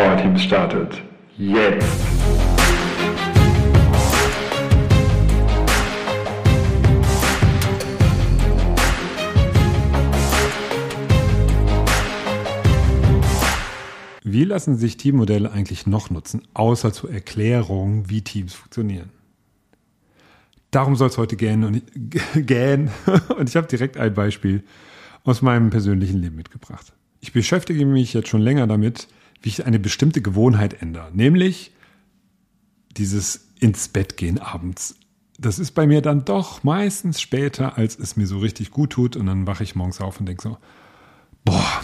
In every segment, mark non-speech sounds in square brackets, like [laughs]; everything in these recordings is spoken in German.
Powerteams startet. Jetzt! Wie lassen sich Teammodelle eigentlich noch nutzen, außer zur Erklärung, wie Teams funktionieren? Darum soll es heute gehen und, gehen. [laughs] und ich habe direkt ein Beispiel aus meinem persönlichen Leben mitgebracht. Ich beschäftige mich jetzt schon länger damit, wie ich eine bestimmte Gewohnheit ändere, nämlich dieses ins Bett gehen abends. Das ist bei mir dann doch meistens später, als es mir so richtig gut tut und dann wache ich morgens auf und denke so, boah,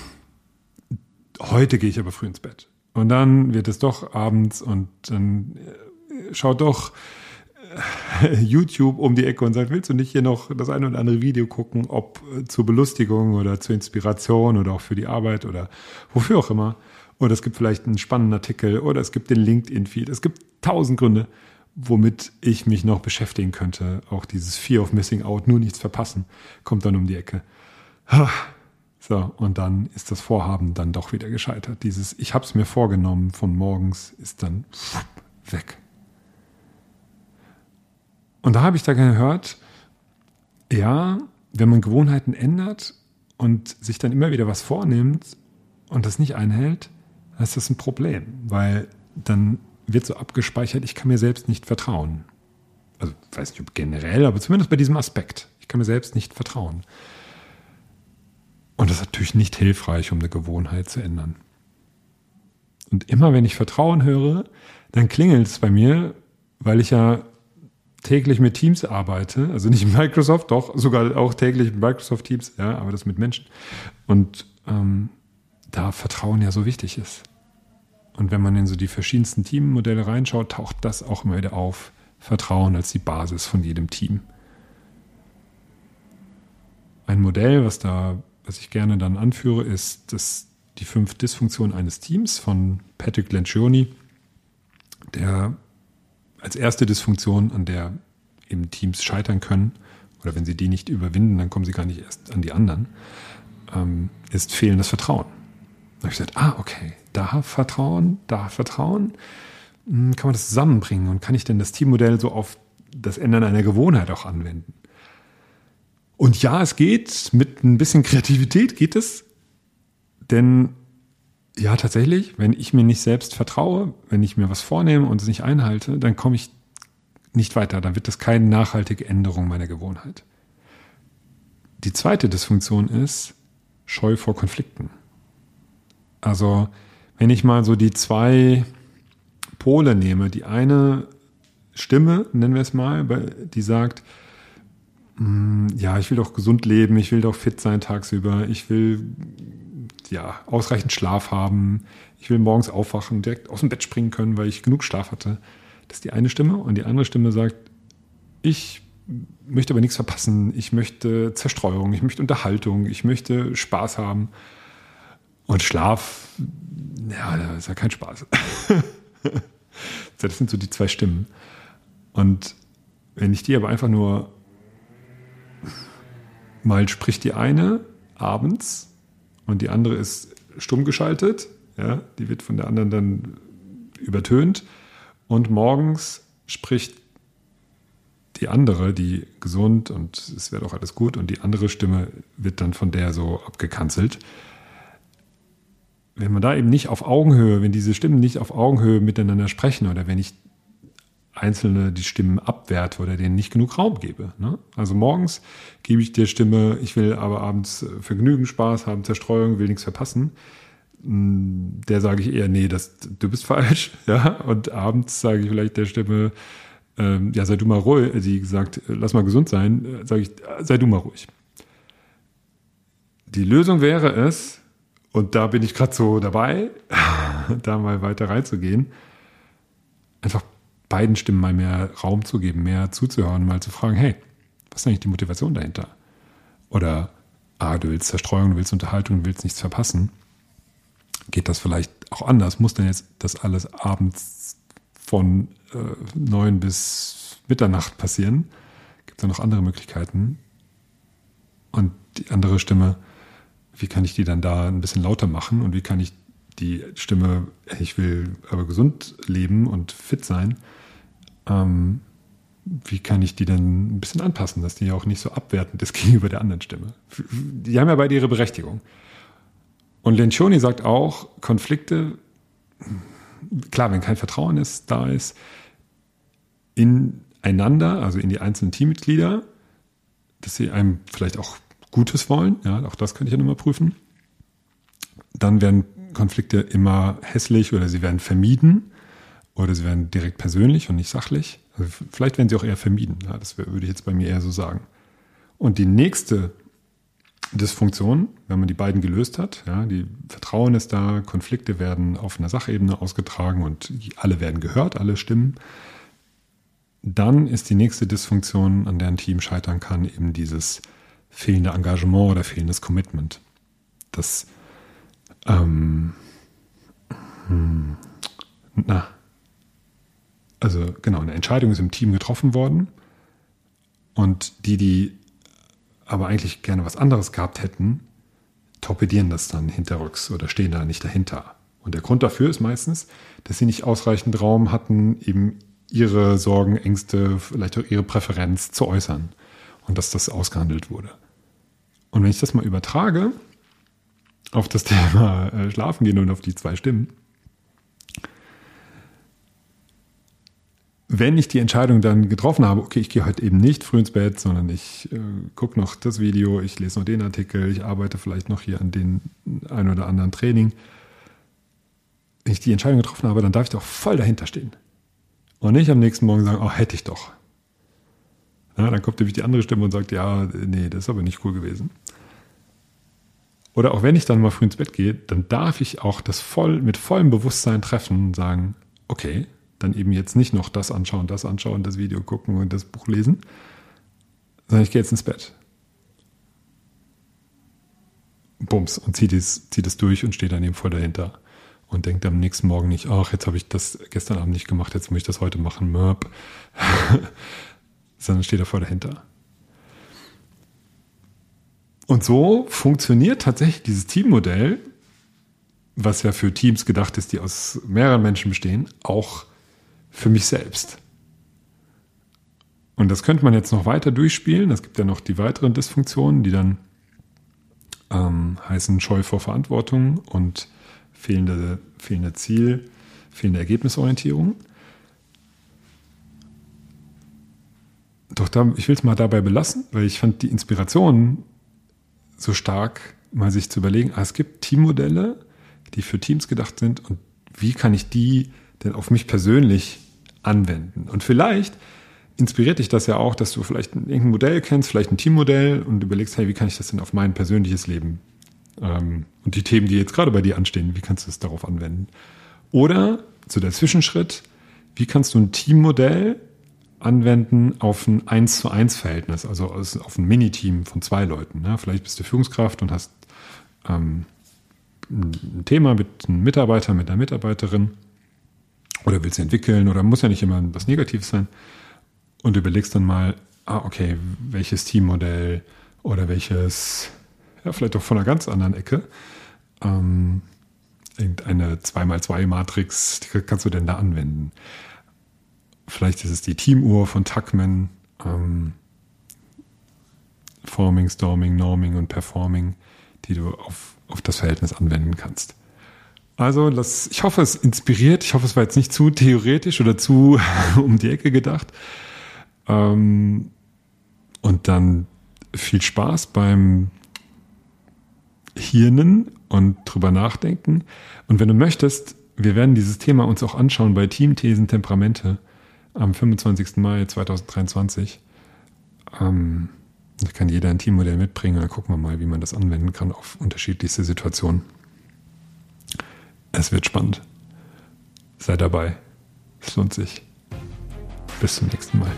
heute gehe ich aber früh ins Bett. Und dann wird es doch abends und dann äh, schaut doch äh, [laughs] YouTube um die Ecke und sagt, willst du nicht hier noch das eine oder andere Video gucken, ob äh, zur Belustigung oder zur Inspiration oder auch für die Arbeit oder wofür auch immer. Oder es gibt vielleicht einen spannenden Artikel oder es gibt den LinkedIn-Feed. Es gibt tausend Gründe, womit ich mich noch beschäftigen könnte. Auch dieses Fear of Missing Out, nur nichts verpassen, kommt dann um die Ecke. So, und dann ist das Vorhaben dann doch wieder gescheitert. Dieses Ich habe es mir vorgenommen von morgens ist dann weg. Und da habe ich da gehört, ja, wenn man Gewohnheiten ändert und sich dann immer wieder was vornimmt und das nicht einhält, dann ist das ein Problem, weil dann wird so abgespeichert, ich kann mir selbst nicht vertrauen. Also, weiß nicht, ob generell, aber zumindest bei diesem Aspekt. Ich kann mir selbst nicht vertrauen. Und das ist natürlich nicht hilfreich, um eine Gewohnheit zu ändern. Und immer wenn ich Vertrauen höre, dann klingelt es bei mir, weil ich ja täglich mit Teams arbeite, also nicht Microsoft, doch sogar auch täglich mit Microsoft Teams, ja, aber das mit Menschen. Und ähm, da Vertrauen ja so wichtig ist. Und wenn man in so die verschiedensten Teammodelle reinschaut, taucht das auch immer wieder auf. Vertrauen als die Basis von jedem Team. Ein Modell, was da was ich gerne dann anführe, ist das, die fünf Dysfunktionen eines Teams von Patrick Lencioni, der als erste Dysfunktion, an der eben Teams scheitern können, oder wenn sie die nicht überwinden, dann kommen sie gar nicht erst an die anderen, ähm, ist fehlendes Vertrauen. Habe ich gesagt, ah, okay, da Vertrauen, da Vertrauen, hm, kann man das zusammenbringen und kann ich denn das Teammodell so auf das Ändern einer Gewohnheit auch anwenden? Und ja, es geht, mit ein bisschen Kreativität geht es. Denn ja, tatsächlich, wenn ich mir nicht selbst vertraue, wenn ich mir was vornehme und es nicht einhalte, dann komme ich nicht weiter. Dann wird das keine nachhaltige Änderung meiner Gewohnheit. Die zweite Dysfunktion ist Scheu vor Konflikten. Also, wenn ich mal so die zwei Pole nehme, die eine Stimme, nennen wir es mal, die sagt, Mm, ja, ich will doch gesund leben, ich will doch fit sein tagsüber, ich will ja ausreichend Schlaf haben, ich will morgens aufwachen, direkt aus dem Bett springen können, weil ich genug Schlaf hatte. Das ist die eine Stimme und die andere Stimme sagt, ich möchte aber nichts verpassen, ich möchte Zerstreuung, ich möchte Unterhaltung, ich möchte Spaß haben. Und Schlaf, ja, das ist ja kein Spaß. [laughs] das sind so die zwei Stimmen. Und wenn ich die aber einfach nur Mal spricht die eine abends und die andere ist stumm geschaltet. Ja, die wird von der anderen dann übertönt. Und morgens spricht die andere, die gesund und es wird auch alles gut und die andere Stimme wird dann von der so abgekanzelt. Wenn man da eben nicht auf Augenhöhe, wenn diese Stimmen nicht auf Augenhöhe miteinander sprechen oder wenn ich Einzelne die Stimmen abwerte oder denen nicht genug Raum gebe. Ne? Also morgens gebe ich der Stimme, ich will aber abends Vergnügen, Spaß haben, Zerstreuung, will nichts verpassen. Hm, der sage ich eher, nee, das, du bist [laughs] falsch. Ja? Und abends sage ich vielleicht der Stimme, ähm, ja, sei du mal ruhig, die gesagt, lass mal gesund sein, äh, sage ich, sei du mal ruhig. Die Lösung wäre es, und da bin ich gerade so dabei, [laughs] da mal weiter reinzugehen, einfach beiden Stimmen mal mehr Raum zu geben, mehr zuzuhören, mal zu fragen, hey, was ist eigentlich die Motivation dahinter? Oder, ah, du willst Zerstreuung, du willst Unterhaltung, du willst nichts verpassen. Geht das vielleicht auch anders? Muss denn jetzt das alles abends von äh, neun bis Mitternacht passieren? Gibt es da noch andere Möglichkeiten? Und die andere Stimme, wie kann ich die dann da ein bisschen lauter machen und wie kann ich die Stimme, ich will aber gesund leben und fit sein, ähm, wie kann ich die denn ein bisschen anpassen, dass die auch nicht so abwertend ist [laughs] gegenüber der anderen Stimme? Die haben ja beide ihre Berechtigung. Und Lencioni sagt auch, Konflikte, klar, wenn kein Vertrauen ist, da ist, ineinander, also in die einzelnen Teammitglieder, dass sie einem vielleicht auch Gutes wollen, ja, auch das kann ich ja nochmal prüfen. Dann werden Konflikte immer hässlich oder sie werden vermieden oder sie werden direkt persönlich und nicht sachlich. Also vielleicht werden sie auch eher vermieden. Ja, das würde ich jetzt bei mir eher so sagen. Und die nächste Dysfunktion, wenn man die beiden gelöst hat, ja, die Vertrauen ist da, Konflikte werden auf einer Sachebene ausgetragen und alle werden gehört, alle Stimmen. Dann ist die nächste Dysfunktion, an der ein Team scheitern kann, eben dieses fehlende Engagement oder fehlendes Commitment. Das, ähm, hm, na, also genau, eine Entscheidung ist im Team getroffen worden und die, die aber eigentlich gerne was anderes gehabt hätten, torpedieren das dann hinterrücks oder stehen da nicht dahinter. Und der Grund dafür ist meistens, dass sie nicht ausreichend Raum hatten, eben ihre Sorgen, Ängste, vielleicht auch ihre Präferenz zu äußern und dass das ausgehandelt wurde. Und wenn ich das mal übertrage auf das [laughs] Thema äh, Schlafen gehen und auf die zwei Stimmen, wenn ich die Entscheidung dann getroffen habe, okay, ich gehe heute eben nicht früh ins Bett, sondern ich äh, gucke noch das Video, ich lese noch den Artikel, ich arbeite vielleicht noch hier an den ein oder anderen Training. Wenn ich die Entscheidung getroffen habe, dann darf ich doch voll dahinter stehen. Und nicht am nächsten Morgen sagen, oh, hätte ich doch. Ja, dann kommt nämlich die andere Stimme und sagt, ja, nee, das ist aber nicht cool gewesen. Oder auch wenn ich dann mal früh ins Bett gehe, dann darf ich auch das voll mit vollem Bewusstsein treffen und sagen, okay, dann eben jetzt nicht noch das anschauen, das anschauen, das Video gucken und das Buch lesen, sondern ich gehe jetzt ins Bett. Bums und ziehe das, zieh das durch und stehe dann eben voll dahinter und denkt am nächsten Morgen nicht, ach, jetzt habe ich das gestern Abend nicht gemacht, jetzt muss ich das heute machen, Mörb. [laughs] sondern steht da voll dahinter. Und so funktioniert tatsächlich dieses Teammodell, was ja für Teams gedacht ist, die aus mehreren Menschen bestehen, auch für mich selbst. Und das könnte man jetzt noch weiter durchspielen. Es gibt ja noch die weiteren Dysfunktionen, die dann ähm, heißen Scheu vor Verantwortung und fehlende, fehlende Ziel, fehlende Ergebnisorientierung. Doch da, ich will es mal dabei belassen, weil ich fand die Inspiration so stark, mal sich zu überlegen, ah, es gibt Teammodelle, die für Teams gedacht sind und wie kann ich die denn auf mich persönlich anwenden. Und vielleicht inspiriert dich das ja auch, dass du vielleicht irgendein Modell kennst, vielleicht ein Teammodell und überlegst, hey, wie kann ich das denn auf mein persönliches Leben ähm, und die Themen, die jetzt gerade bei dir anstehen, wie kannst du es darauf anwenden? Oder zu der Zwischenschritt, wie kannst du ein Teammodell anwenden auf ein 1 zu 1 Verhältnis, also auf ein Miniteam von zwei Leuten. Ne? Vielleicht bist du Führungskraft und hast ähm, ein Thema mit einem Mitarbeiter, mit einer Mitarbeiterin oder willst du entwickeln oder muss ja nicht immer was Negatives sein und überlegst dann mal, ah, okay, welches Teammodell oder welches, ja, vielleicht auch von einer ganz anderen Ecke, ähm, irgendeine 2x2-Matrix, die kannst du denn da anwenden? Vielleicht ist es die Teamuhr von Tuckman, ähm, Forming, Storming, Norming und Performing, die du auf, auf das Verhältnis anwenden kannst. Also, das, ich hoffe, es inspiriert. Ich hoffe, es war jetzt nicht zu theoretisch oder zu [laughs] um die Ecke gedacht. Ähm, und dann viel Spaß beim Hirnen und drüber nachdenken. Und wenn du möchtest, wir werden dieses Thema uns auch anschauen bei Teamthesen Temperamente am 25. Mai 2023. Ähm, da kann jeder ein Teammodell mitbringen. Dann gucken wir mal, wie man das anwenden kann auf unterschiedlichste Situationen. Es wird spannend. Sei dabei. Es lohnt sich. Bis zum nächsten Mal.